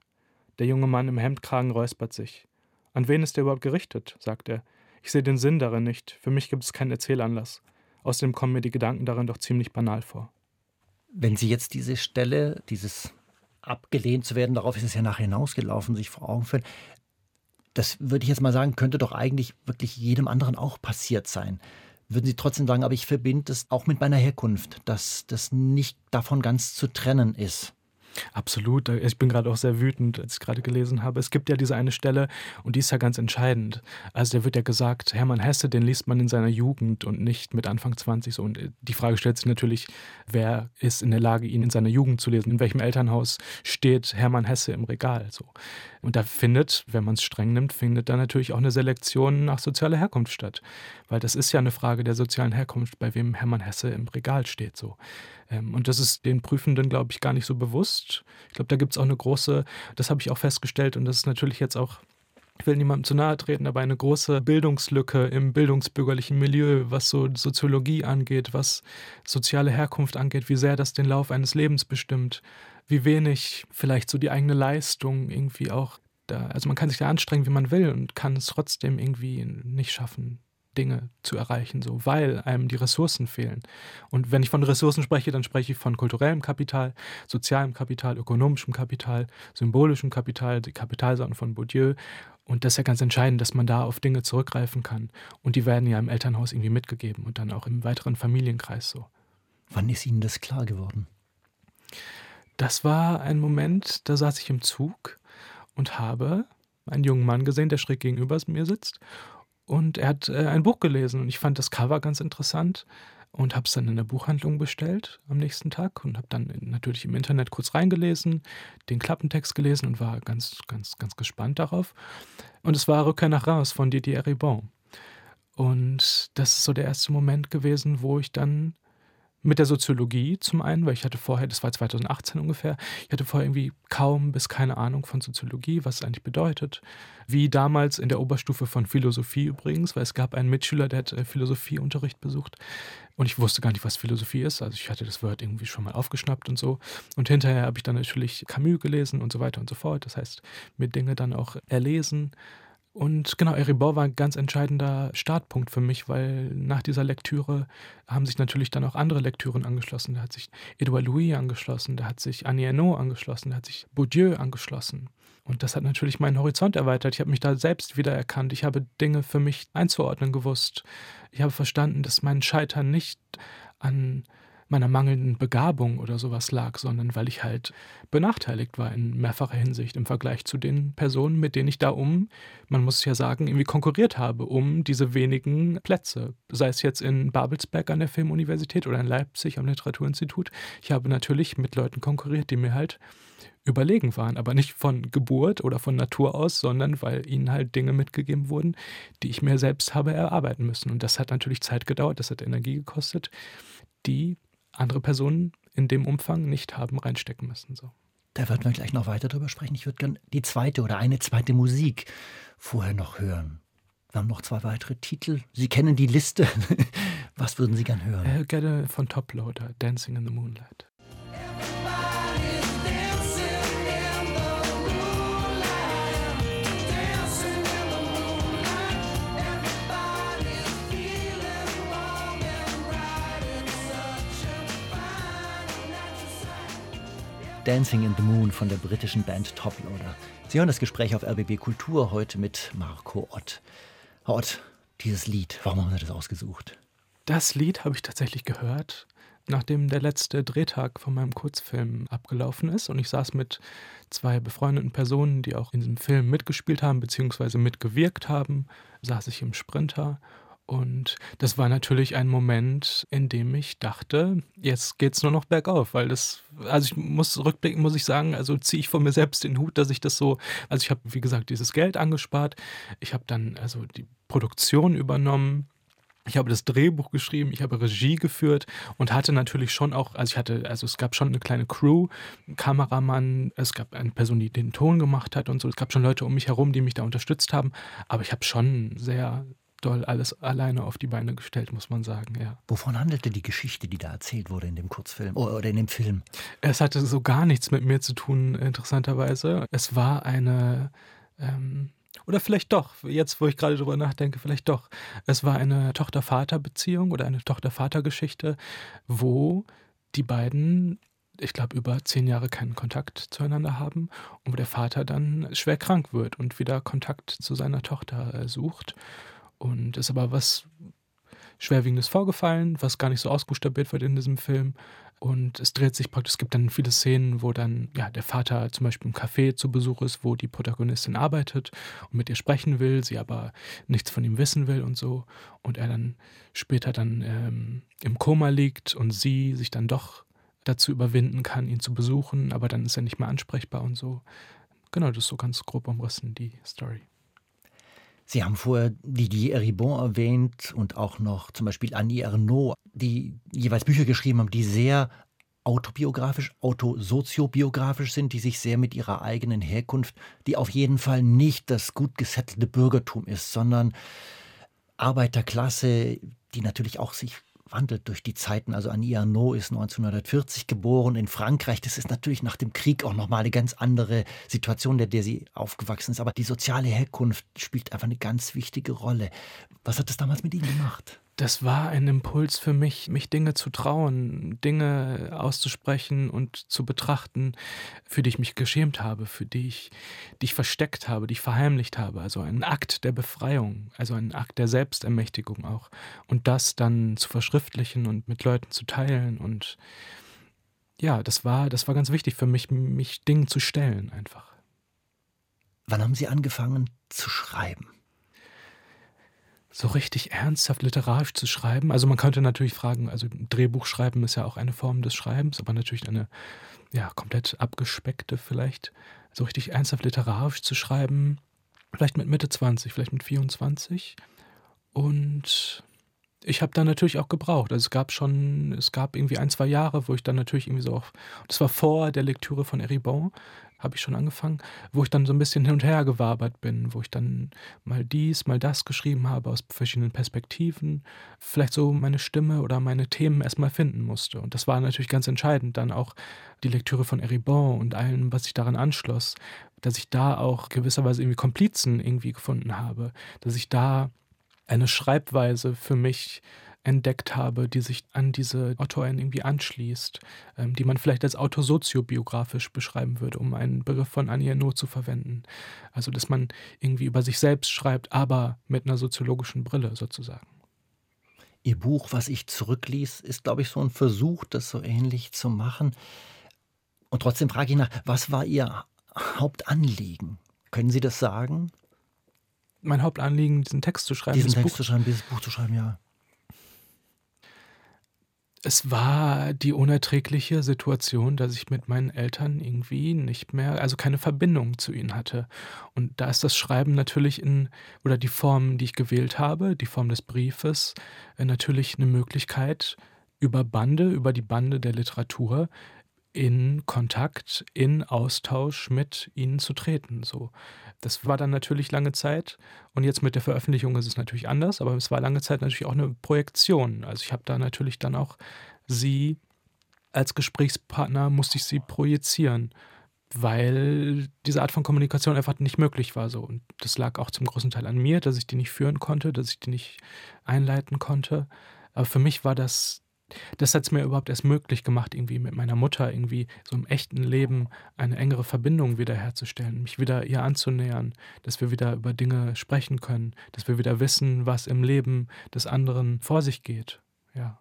Der junge Mann im Hemdkragen räuspert sich. An wen ist er überhaupt gerichtet? sagt er. Ich sehe den Sinn darin nicht. Für mich gibt es keinen Erzählanlass. Außerdem kommen mir die Gedanken darin doch ziemlich banal vor. Wenn Sie jetzt diese Stelle, dieses abgelehnt zu werden, darauf ist es ja nachher hinausgelaufen, sich vor Augen führen, das würde ich jetzt mal sagen, könnte doch eigentlich wirklich jedem anderen auch passiert sein. Würden Sie trotzdem sagen, aber ich verbinde das auch mit meiner Herkunft, dass das nicht davon ganz zu trennen ist? Absolut. Ich bin gerade auch sehr wütend, als ich gerade gelesen habe. Es gibt ja diese eine Stelle und die ist ja ganz entscheidend. Also da wird ja gesagt, Hermann Hesse, den liest man in seiner Jugend und nicht mit Anfang 20. So. Und äh, die Frage stellt sich natürlich, wer ist in der Lage, ihn in seiner Jugend zu lesen? In welchem Elternhaus steht Hermann Hesse im Regal? So. Und da findet, wenn man es streng nimmt, findet da natürlich auch eine Selektion nach sozialer Herkunft statt. Weil das ist ja eine Frage der sozialen Herkunft, bei wem Hermann Hesse im Regal steht. So. Ähm, und das ist den Prüfenden, glaube ich, gar nicht so bewusst. Ich glaube, da gibt es auch eine große, das habe ich auch festgestellt und das ist natürlich jetzt auch ich will niemandem zu nahe treten, aber eine große Bildungslücke im bildungsbürgerlichen Milieu, was so Soziologie angeht, was soziale Herkunft angeht, wie sehr das den Lauf eines Lebens bestimmt, wie wenig vielleicht so die eigene Leistung irgendwie auch da, also man kann sich da anstrengen, wie man will und kann es trotzdem irgendwie nicht schaffen, Dinge zu erreichen, so, weil einem die Ressourcen fehlen. Und wenn ich von Ressourcen spreche, dann spreche ich von kulturellem Kapital, sozialem Kapital, ökonomischem Kapital, symbolischem Kapital, die Kapitalsorten von Bourdieu. Und das ist ja ganz entscheidend, dass man da auf Dinge zurückgreifen kann. Und die werden ja im Elternhaus irgendwie mitgegeben und dann auch im weiteren Familienkreis so. Wann ist Ihnen das klar geworden? Das war ein Moment, da saß ich im Zug und habe einen jungen Mann gesehen, der schräg gegenüber mir sitzt und er hat äh, ein Buch gelesen und ich fand das Cover ganz interessant und habe es dann in der Buchhandlung bestellt am nächsten Tag und habe dann natürlich im Internet kurz reingelesen, den Klappentext gelesen und war ganz, ganz, ganz gespannt darauf. Und es war Rückkehr nach Raus von Didier Ribon. Und das ist so der erste Moment gewesen, wo ich dann mit der Soziologie zum einen, weil ich hatte vorher, das war 2018 ungefähr, ich hatte vorher irgendwie kaum bis keine Ahnung von Soziologie, was es eigentlich bedeutet. Wie damals in der Oberstufe von Philosophie übrigens, weil es gab einen Mitschüler, der hat äh, Philosophieunterricht besucht und ich wusste gar nicht, was Philosophie ist. Also ich hatte das Wort irgendwie schon mal aufgeschnappt und so. Und hinterher habe ich dann natürlich Camus gelesen und so weiter und so fort. Das heißt, mir Dinge dann auch erlesen und genau, Eribor war ein ganz entscheidender Startpunkt für mich, weil nach dieser Lektüre haben sich natürlich dann auch andere Lektüren angeschlossen. Da hat sich Edouard Louis angeschlossen, da hat sich Annie Ernaux angeschlossen, da hat sich Bourdieu angeschlossen. Und das hat natürlich meinen Horizont erweitert. Ich habe mich da selbst wiedererkannt. Ich habe Dinge für mich einzuordnen gewusst. Ich habe verstanden, dass mein Scheitern nicht an meiner mangelnden Begabung oder sowas lag, sondern weil ich halt benachteiligt war in mehrfacher Hinsicht im Vergleich zu den Personen, mit denen ich da um, man muss es ja sagen, irgendwie konkurriert habe, um diese wenigen Plätze. Sei es jetzt in Babelsberg an der Filmuniversität oder in Leipzig am Literaturinstitut. Ich habe natürlich mit Leuten konkurriert, die mir halt überlegen waren, aber nicht von Geburt oder von Natur aus, sondern weil ihnen halt Dinge mitgegeben wurden, die ich mir selbst habe erarbeiten müssen. Und das hat natürlich Zeit gedauert, das hat Energie gekostet, die andere Personen in dem Umfang nicht haben reinstecken müssen. So. Da wird man gleich noch weiter drüber sprechen. Ich würde gerne die zweite oder eine zweite Musik vorher noch hören. Wir haben noch zwei weitere Titel. Sie kennen die Liste. Was würden Sie gern hören? Äh, gerne von Toploader, Dancing in the Moonlight. Dancing in the Moon von der britischen Band Toploader. Sie hören das Gespräch auf RBB Kultur heute mit Marco Ott. Herr Ott, dieses Lied, warum haben Sie das ausgesucht? Das Lied habe ich tatsächlich gehört, nachdem der letzte Drehtag von meinem Kurzfilm abgelaufen ist und ich saß mit zwei befreundeten Personen, die auch in diesem Film mitgespielt haben bzw. mitgewirkt haben, saß ich im Sprinter und das war natürlich ein Moment, in dem ich dachte, jetzt geht es nur noch bergauf, weil das, also ich muss rückblicken, muss ich sagen, also ziehe ich von mir selbst den Hut, dass ich das so, also ich habe, wie gesagt, dieses Geld angespart, ich habe dann also die Produktion übernommen, ich habe das Drehbuch geschrieben, ich habe Regie geführt und hatte natürlich schon auch, also ich hatte, also es gab schon eine kleine Crew, Kameramann, es gab eine Person, die den Ton gemacht hat und so, es gab schon Leute um mich herum, die mich da unterstützt haben, aber ich habe schon sehr, doll alles alleine auf die Beine gestellt, muss man sagen, ja. Wovon handelte die Geschichte, die da erzählt wurde in dem Kurzfilm oder in dem Film? Es hatte so gar nichts mit mir zu tun, interessanterweise. Es war eine, ähm, oder vielleicht doch, jetzt wo ich gerade drüber nachdenke, vielleicht doch. Es war eine Tochter-Vater-Beziehung oder eine Tochter-Vater-Geschichte, wo die beiden ich glaube, über zehn Jahre keinen Kontakt zueinander haben und wo der Vater dann schwer krank wird und wieder Kontakt zu seiner Tochter äh, sucht. Und ist aber was Schwerwiegendes vorgefallen, was gar nicht so ausbuchstabiert wird in diesem Film. Und es dreht sich praktisch, es gibt dann viele Szenen, wo dann ja, der Vater zum Beispiel im Café zu Besuch ist, wo die Protagonistin arbeitet und mit ihr sprechen will, sie aber nichts von ihm wissen will und so. Und er dann später dann ähm, im Koma liegt und sie sich dann doch dazu überwinden kann, ihn zu besuchen, aber dann ist er nicht mehr ansprechbar und so. Genau, das ist so ganz grob umrissen, die Story. Sie haben vorher Didier Eribon erwähnt und auch noch zum Beispiel Annie Ernaux, die jeweils Bücher geschrieben haben, die sehr autobiografisch, autosoziobiografisch sind, die sich sehr mit ihrer eigenen Herkunft, die auf jeden Fall nicht das gut gesettelte Bürgertum ist, sondern Arbeiterklasse, die natürlich auch sich wandelt durch die Zeiten. Also Annie Arnaud ist 1940 geboren in Frankreich. Das ist natürlich nach dem Krieg auch nochmal eine ganz andere Situation, in der sie aufgewachsen ist. Aber die soziale Herkunft spielt einfach eine ganz wichtige Rolle. Was hat das damals mit Ihnen gemacht? Das war ein Impuls für mich, mich Dinge zu trauen, Dinge auszusprechen und zu betrachten, für die ich mich geschämt habe, für die ich, die versteckt habe, die ich verheimlicht habe. Also ein Akt der Befreiung, also ein Akt der Selbstermächtigung auch. Und das dann zu verschriftlichen und mit Leuten zu teilen. Und ja, das war, das war ganz wichtig für mich, mich Dingen zu stellen einfach. Wann haben Sie angefangen zu schreiben? So richtig ernsthaft literarisch zu schreiben. Also man könnte natürlich fragen, also Drehbuch schreiben ist ja auch eine Form des Schreibens, aber natürlich eine ja, komplett abgespeckte vielleicht. So richtig ernsthaft literarisch zu schreiben, vielleicht mit Mitte 20, vielleicht mit 24. Und ich habe dann natürlich auch gebraucht. Also es gab schon, es gab irgendwie ein, zwei Jahre, wo ich dann natürlich irgendwie so auch, das war vor der Lektüre von Eribon, habe ich schon angefangen, wo ich dann so ein bisschen hin und her gewabert bin, wo ich dann mal dies, mal das geschrieben habe aus verschiedenen Perspektiven, vielleicht so meine Stimme oder meine Themen erstmal finden musste. Und das war natürlich ganz entscheidend, dann auch die Lektüre von Eribon und allem, was sich daran anschloss, dass ich da auch gewisserweise irgendwie Komplizen irgendwie gefunden habe, dass ich da eine Schreibweise für mich entdeckt habe, die sich an diese Autorin irgendwie anschließt, ähm, die man vielleicht als autosoziobiografisch beschreiben würde, um einen Begriff von Annie Ernaux zu verwenden. Also, dass man irgendwie über sich selbst schreibt, aber mit einer soziologischen Brille sozusagen. Ihr Buch, was ich zurückließ, ist, glaube ich, so ein Versuch, das so ähnlich zu machen. Und trotzdem frage ich nach, was war Ihr Hauptanliegen? Können Sie das sagen? Mein Hauptanliegen, diesen Text zu schreiben. Diesen Text Buch zu schreiben, dieses Buch zu schreiben, ja. Es war die unerträgliche Situation, dass ich mit meinen Eltern irgendwie nicht mehr, also keine Verbindung zu ihnen hatte. Und da ist das Schreiben natürlich in, oder die Form, die ich gewählt habe, die Form des Briefes, äh, natürlich eine Möglichkeit, über Bande, über die Bande der Literatur in Kontakt, in Austausch mit ihnen zu treten. So. Das war dann natürlich lange Zeit und jetzt mit der Veröffentlichung ist es natürlich anders, aber es war lange Zeit natürlich auch eine Projektion. Also ich habe da natürlich dann auch sie als Gesprächspartner musste ich sie projizieren, weil diese Art von Kommunikation einfach nicht möglich war so und das lag auch zum großen Teil an mir, dass ich die nicht führen konnte, dass ich die nicht einleiten konnte. Aber für mich war das das hat es mir überhaupt erst möglich gemacht, irgendwie mit meiner Mutter irgendwie so im echten Leben eine engere Verbindung wiederherzustellen, mich wieder ihr anzunähern, dass wir wieder über Dinge sprechen können, dass wir wieder wissen, was im Leben des anderen vor sich geht. Ja.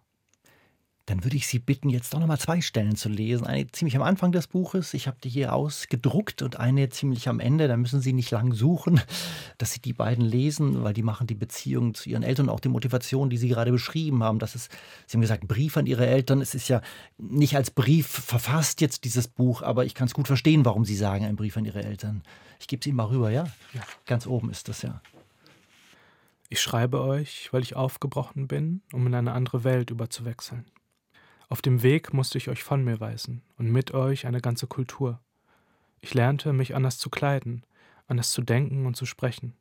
Dann würde ich Sie bitten, jetzt doch noch mal zwei Stellen zu lesen. Eine ziemlich am Anfang des Buches, ich habe die hier ausgedruckt, und eine ziemlich am Ende. Da müssen Sie nicht lang suchen, dass Sie die beiden lesen, weil die machen die Beziehung zu Ihren Eltern und auch die Motivation, die Sie gerade beschrieben haben. Das ist, Sie haben gesagt, Brief an Ihre Eltern. Es ist ja nicht als Brief verfasst jetzt dieses Buch, aber ich kann es gut verstehen, warum Sie sagen, ein Brief an Ihre Eltern. Ich gebe es Ihnen mal rüber, ja? ja? Ganz oben ist das, ja. Ich schreibe euch, weil ich aufgebrochen bin, um in eine andere Welt überzuwechseln. Auf dem Weg musste ich euch von mir weisen und mit euch eine ganze Kultur. Ich lernte, mich anders zu kleiden, anders zu denken und zu sprechen.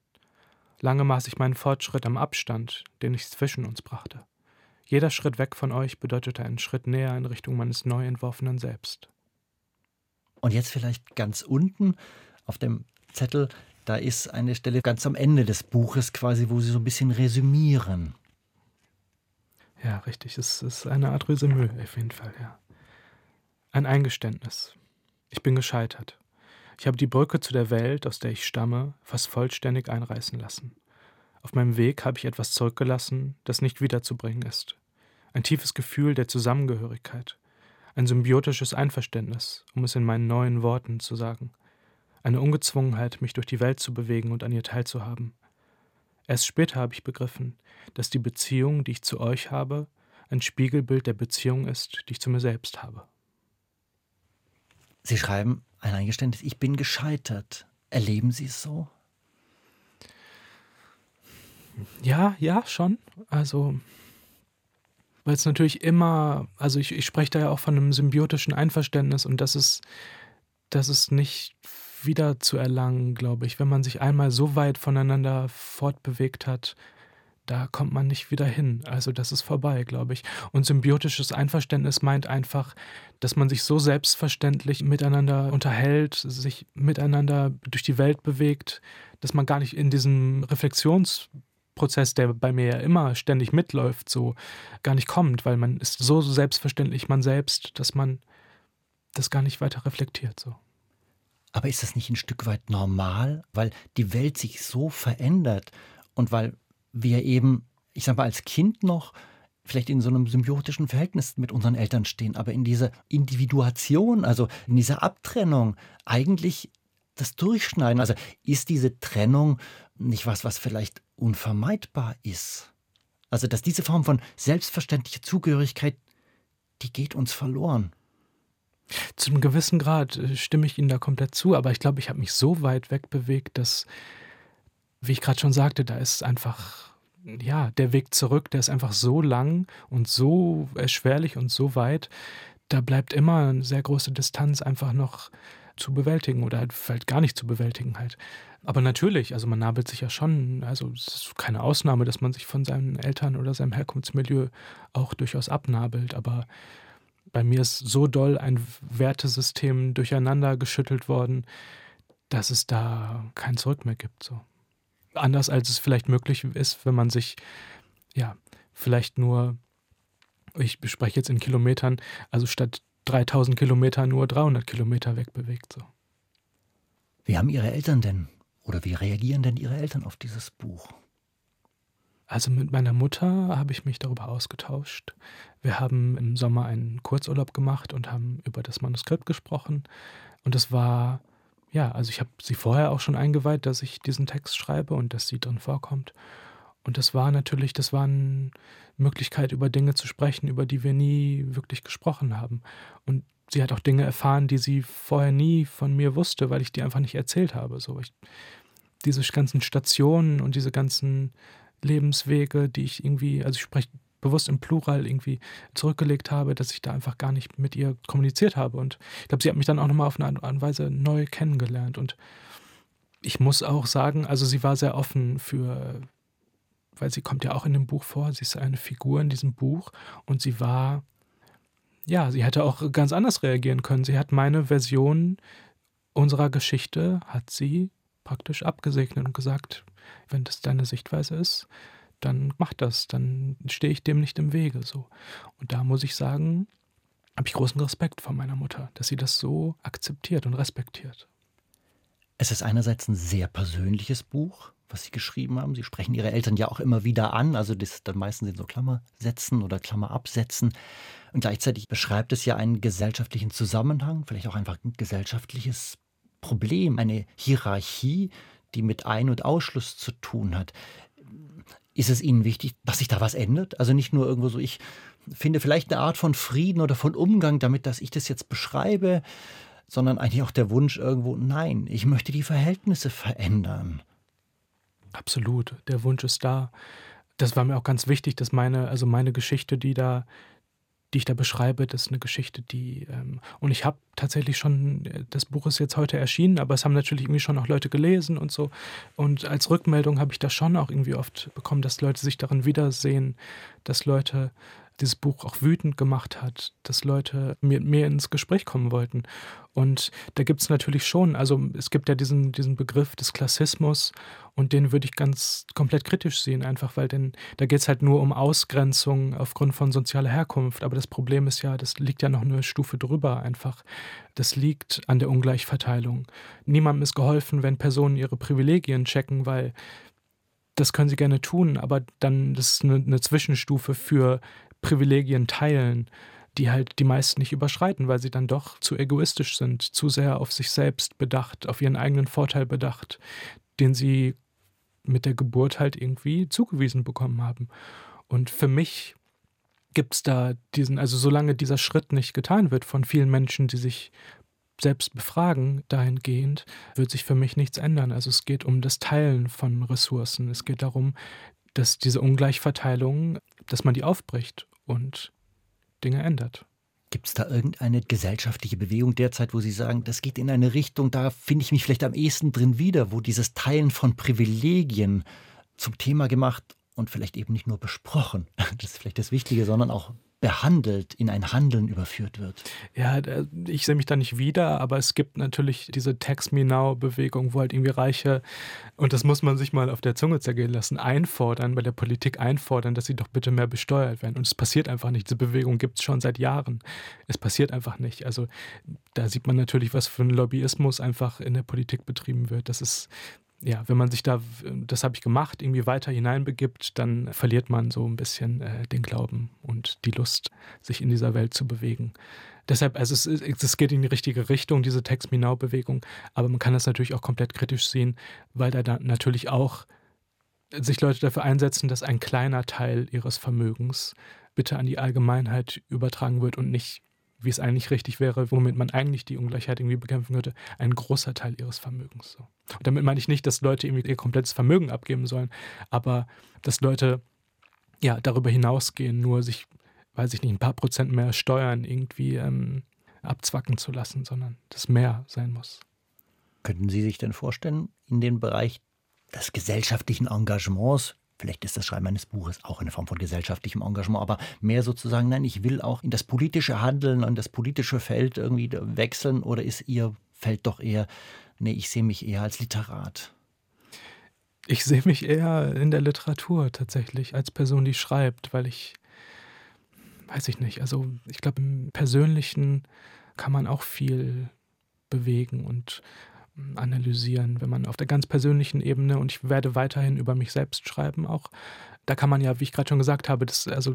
Lange maß ich meinen Fortschritt am Abstand, den ich zwischen uns brachte. Jeder Schritt weg von euch bedeutete einen Schritt näher in Richtung meines neu entworfenen Selbst. Und jetzt vielleicht ganz unten auf dem Zettel, da ist eine Stelle ganz am Ende des Buches quasi, wo Sie so ein bisschen resümieren. Ja, richtig. Es ist eine Art Resümee, auf jeden Fall, ja. Ein Eingeständnis. Ich bin gescheitert. Ich habe die Brücke zu der Welt, aus der ich stamme, fast vollständig einreißen lassen. Auf meinem Weg habe ich etwas zurückgelassen, das nicht wiederzubringen ist. Ein tiefes Gefühl der Zusammengehörigkeit. Ein symbiotisches Einverständnis, um es in meinen neuen Worten zu sagen. Eine Ungezwungenheit, mich durch die Welt zu bewegen und an ihr teilzuhaben. Erst später habe ich begriffen, dass die Beziehung, die ich zu euch habe, ein Spiegelbild der Beziehung ist, die ich zu mir selbst habe. Sie schreiben ein Eingeständnis, ich bin gescheitert. Erleben Sie es so? Ja, ja, schon. Also, weil es natürlich immer, also ich, ich spreche da ja auch von einem symbiotischen Einverständnis und das ist, das ist nicht wieder zu erlangen, glaube ich. Wenn man sich einmal so weit voneinander fortbewegt hat, da kommt man nicht wieder hin. Also das ist vorbei, glaube ich. Und symbiotisches Einverständnis meint einfach, dass man sich so selbstverständlich miteinander unterhält, sich miteinander durch die Welt bewegt, dass man gar nicht in diesem Reflexionsprozess, der bei mir ja immer ständig mitläuft, so gar nicht kommt, weil man ist so selbstverständlich man selbst, dass man das gar nicht weiter reflektiert so. Aber ist das nicht ein Stück weit normal, weil die Welt sich so verändert und weil wir eben, ich sage mal, als Kind noch vielleicht in so einem symbiotischen Verhältnis mit unseren Eltern stehen, aber in dieser Individuation, also in dieser Abtrennung, eigentlich das Durchschneiden. Also ist diese Trennung nicht was, was vielleicht unvermeidbar ist? Also dass diese Form von selbstverständlicher Zugehörigkeit, die geht uns verloren. Zu einem gewissen Grad äh, stimme ich Ihnen da komplett zu, aber ich glaube, ich habe mich so weit wegbewegt, dass, wie ich gerade schon sagte, da ist einfach, ja, der Weg zurück, der ist einfach so lang und so erschwerlich und so weit, da bleibt immer eine sehr große Distanz einfach noch zu bewältigen oder halt vielleicht gar nicht zu bewältigen halt. Aber natürlich, also man nabelt sich ja schon, also es ist keine Ausnahme, dass man sich von seinen Eltern oder seinem Herkunftsmilieu auch durchaus abnabelt, aber bei mir ist so doll ein Wertesystem durcheinander geschüttelt worden, dass es da kein Zurück mehr gibt. So. Anders als es vielleicht möglich ist, wenn man sich, ja, vielleicht nur, ich spreche jetzt in Kilometern, also statt 3000 Kilometer nur 300 Kilometer wegbewegt. So. Wie haben Ihre Eltern denn oder wie reagieren denn Ihre Eltern auf dieses Buch? Also mit meiner Mutter habe ich mich darüber ausgetauscht. Wir haben im Sommer einen Kurzurlaub gemacht und haben über das Manuskript gesprochen. Und es war, ja, also ich habe sie vorher auch schon eingeweiht, dass ich diesen Text schreibe und dass sie drin vorkommt. Und das war natürlich, das war eine Möglichkeit, über Dinge zu sprechen, über die wir nie wirklich gesprochen haben. Und sie hat auch Dinge erfahren, die sie vorher nie von mir wusste, weil ich die einfach nicht erzählt habe. So, ich, diese ganzen Stationen und diese ganzen Lebenswege, die ich irgendwie, also ich spreche bewusst im Plural irgendwie zurückgelegt habe, dass ich da einfach gar nicht mit ihr kommuniziert habe. Und ich glaube, sie hat mich dann auch nochmal auf eine Art und Weise neu kennengelernt. Und ich muss auch sagen, also sie war sehr offen für, weil sie kommt ja auch in dem Buch vor, sie ist eine Figur in diesem Buch und sie war, ja, sie hätte auch ganz anders reagieren können. Sie hat meine Version unserer Geschichte, hat sie praktisch abgesegnet und gesagt, wenn das deine Sichtweise ist, dann mach das, dann stehe ich dem nicht im Wege. So. Und da muss ich sagen, habe ich großen Respekt vor meiner Mutter, dass sie das so akzeptiert und respektiert. Es ist einerseits ein sehr persönliches Buch, was Sie geschrieben haben. Sie sprechen Ihre Eltern ja auch immer wieder an, also das dann meistens in so Klammersätzen oder Klammerabsätzen. Und gleichzeitig beschreibt es ja einen gesellschaftlichen Zusammenhang, vielleicht auch einfach ein gesellschaftliches Problem, eine Hierarchie, die mit Ein- und Ausschluss zu tun hat. Ist es Ihnen wichtig, dass sich da was ändert? Also nicht nur irgendwo so, ich finde vielleicht eine Art von Frieden oder von Umgang damit, dass ich das jetzt beschreibe, sondern eigentlich auch der Wunsch irgendwo, nein, ich möchte die Verhältnisse verändern. Absolut, der Wunsch ist da. Das war mir auch ganz wichtig, dass meine, also meine Geschichte, die da, die ich da beschreibe, das ist eine Geschichte, die, ähm, und ich habe tatsächlich schon, das Buch ist jetzt heute erschienen, aber es haben natürlich irgendwie schon auch Leute gelesen und so. Und als Rückmeldung habe ich das schon auch irgendwie oft bekommen, dass Leute sich darin wiedersehen, dass Leute dieses Buch auch wütend gemacht hat, dass Leute mit mir ins Gespräch kommen wollten. Und da gibt es natürlich schon, also es gibt ja diesen, diesen Begriff des Klassismus und den würde ich ganz komplett kritisch sehen, einfach weil denn da geht es halt nur um Ausgrenzung aufgrund von sozialer Herkunft. Aber das Problem ist ja, das liegt ja noch eine Stufe drüber einfach. Das liegt an der Ungleichverteilung. Niemandem ist geholfen, wenn Personen ihre Privilegien checken, weil das können sie gerne tun, aber dann das ist eine, eine Zwischenstufe für Privilegien teilen, die halt die meisten nicht überschreiten, weil sie dann doch zu egoistisch sind, zu sehr auf sich selbst bedacht, auf ihren eigenen Vorteil bedacht, den sie mit der Geburt halt irgendwie zugewiesen bekommen haben. Und für mich gibt es da diesen, also solange dieser Schritt nicht getan wird von vielen Menschen, die sich selbst befragen dahingehend, wird sich für mich nichts ändern. Also es geht um das Teilen von Ressourcen. Es geht darum, dass diese Ungleichverteilung, dass man die aufbricht und Dinge ändert. Gibt es da irgendeine gesellschaftliche Bewegung derzeit, wo Sie sagen, das geht in eine Richtung, da finde ich mich vielleicht am ehesten drin wieder, wo dieses Teilen von Privilegien zum Thema gemacht und vielleicht eben nicht nur besprochen, das ist vielleicht das Wichtige, sondern auch behandelt, in ein Handeln überführt wird. Ja, ich sehe mich da nicht wieder, aber es gibt natürlich diese Tax Me Now-Bewegung, wo halt irgendwie Reiche, und das muss man sich mal auf der Zunge zergehen lassen, einfordern, bei der Politik einfordern, dass sie doch bitte mehr besteuert werden. Und es passiert einfach nicht. Diese Bewegung gibt es schon seit Jahren. Es passiert einfach nicht. Also da sieht man natürlich, was für ein Lobbyismus einfach in der Politik betrieben wird. Das ist ja, wenn man sich da, das habe ich gemacht, irgendwie weiter hineinbegibt, dann verliert man so ein bisschen äh, den Glauben und die Lust, sich in dieser Welt zu bewegen. Deshalb, also es, es geht in die richtige Richtung, diese Text Me Now-Bewegung, aber man kann das natürlich auch komplett kritisch sehen, weil da dann natürlich auch sich Leute dafür einsetzen, dass ein kleiner Teil ihres Vermögens bitte an die Allgemeinheit übertragen wird und nicht wie es eigentlich richtig wäre, womit man eigentlich die Ungleichheit irgendwie bekämpfen könnte, ein großer Teil ihres Vermögens. So. Und damit meine ich nicht, dass Leute irgendwie ihr komplettes Vermögen abgeben sollen, aber dass Leute ja darüber hinausgehen, nur sich, weiß ich nicht, ein paar Prozent mehr Steuern irgendwie ähm, abzwacken zu lassen, sondern dass mehr sein muss. Könnten Sie sich denn vorstellen, in den Bereich des gesellschaftlichen Engagements Vielleicht ist das Schreiben eines Buches auch eine Form von gesellschaftlichem Engagement, aber mehr sozusagen, nein, ich will auch in das politische Handeln, und das politische Feld irgendwie wechseln oder ist Ihr Feld doch eher, nee, ich sehe mich eher als Literat? Ich sehe mich eher in der Literatur tatsächlich als Person, die schreibt, weil ich, weiß ich nicht, also ich glaube, im Persönlichen kann man auch viel bewegen und analysieren, wenn man auf der ganz persönlichen Ebene und ich werde weiterhin über mich selbst schreiben auch. Da kann man ja, wie ich gerade schon gesagt habe, das, also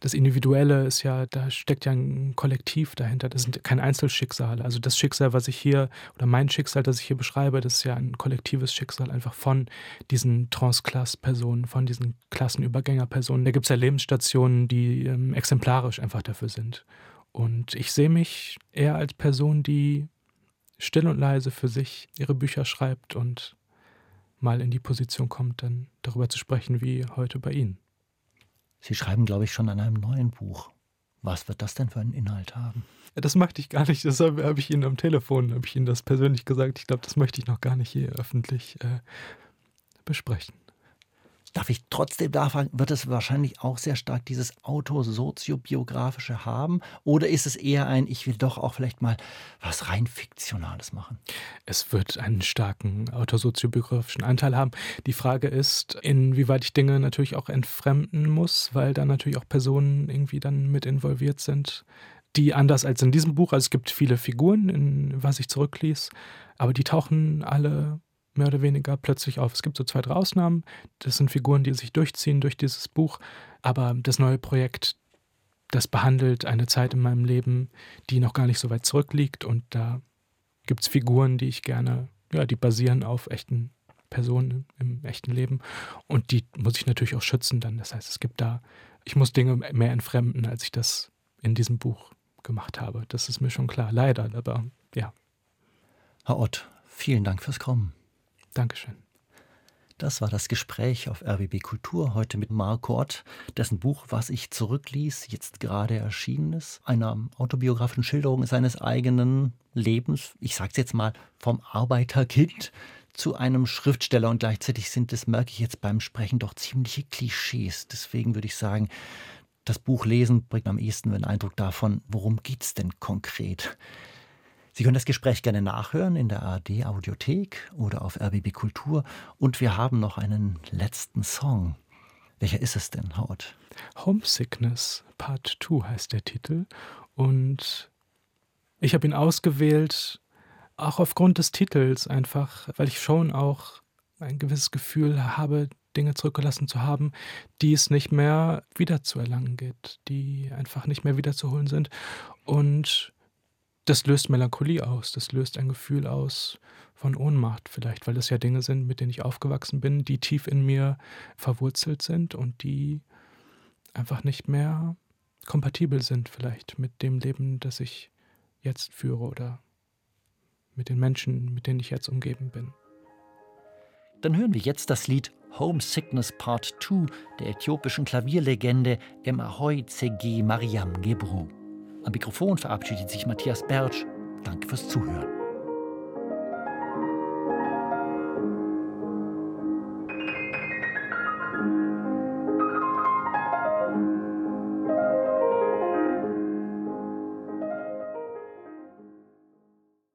das Individuelle ist ja, da steckt ja ein Kollektiv dahinter. Das sind kein Einzelschicksal. Also das Schicksal, was ich hier, oder mein Schicksal, das ich hier beschreibe, das ist ja ein kollektives Schicksal einfach von diesen Transklass-Personen, von diesen Klassenübergängerpersonen. Da gibt es ja Lebensstationen, die ähm, exemplarisch einfach dafür sind. Und ich sehe mich eher als Person, die still und leise für sich ihre Bücher schreibt und mal in die Position kommt, dann darüber zu sprechen, wie heute bei Ihnen. Sie schreiben, glaube ich, schon an einem neuen Buch. Was wird das denn für einen Inhalt haben? Das möchte ich gar nicht. Das habe hab ich Ihnen am Telefon, habe ich Ihnen das persönlich gesagt. Ich glaube, das möchte ich noch gar nicht hier öffentlich äh, besprechen. Darf ich trotzdem nachfragen, wird es wahrscheinlich auch sehr stark dieses autosoziobiografische haben? Oder ist es eher ein, ich will doch auch vielleicht mal was rein Fiktionales machen? Es wird einen starken autosoziobiografischen Anteil haben. Die Frage ist, inwieweit ich Dinge natürlich auch entfremden muss, weil da natürlich auch Personen irgendwie dann mit involviert sind die anders als in diesem Buch, also es gibt viele Figuren, in was ich zurückließ, aber die tauchen alle mehr oder weniger plötzlich auf. Es gibt so zwei, drei Ausnahmen. Das sind Figuren, die sich durchziehen durch dieses Buch. Aber das neue Projekt, das behandelt eine Zeit in meinem Leben, die noch gar nicht so weit zurückliegt. Und da gibt es Figuren, die ich gerne, ja, die basieren auf echten Personen im echten Leben. Und die muss ich natürlich auch schützen dann. Das heißt, es gibt da, ich muss Dinge mehr entfremden, als ich das in diesem Buch gemacht habe. Das ist mir schon klar. Leider, aber ja. Herr Ott, vielen Dank fürs Kommen. Dankeschön. Das war das Gespräch auf RBB Kultur heute mit Marco Ott, dessen Buch Was ich zurückließ, jetzt gerade erschienen ist, einer autobiografischen Schilderung seines eigenen Lebens, ich sag's jetzt mal, vom Arbeiterkind zu einem Schriftsteller und gleichzeitig sind das, merke ich jetzt beim Sprechen, doch ziemliche Klischees. Deswegen würde ich sagen, das Buch lesen bringt am ehesten den Eindruck davon, worum geht's denn konkret? Sie können das Gespräch gerne nachhören in der ARD Audiothek oder auf RBB Kultur. Und wir haben noch einen letzten Song. Welcher ist es denn, Howard? Homesickness Part 2 heißt der Titel. Und ich habe ihn ausgewählt, auch aufgrund des Titels einfach, weil ich schon auch ein gewisses Gefühl habe, Dinge zurückgelassen zu haben, die es nicht mehr wiederzuerlangen geht, die einfach nicht mehr wiederzuholen sind. Und das löst Melancholie aus, das löst ein Gefühl aus von Ohnmacht vielleicht, weil das ja Dinge sind, mit denen ich aufgewachsen bin, die tief in mir verwurzelt sind und die einfach nicht mehr kompatibel sind vielleicht mit dem Leben, das ich jetzt führe oder mit den Menschen, mit denen ich jetzt umgeben bin. Dann hören wir jetzt das Lied Homesickness Part 2 der äthiopischen Klavierlegende Emahoy Zegi Mariam Gebru. Am Mikrofon verabschiedet sich Matthias Bertsch. Danke fürs Zuhören.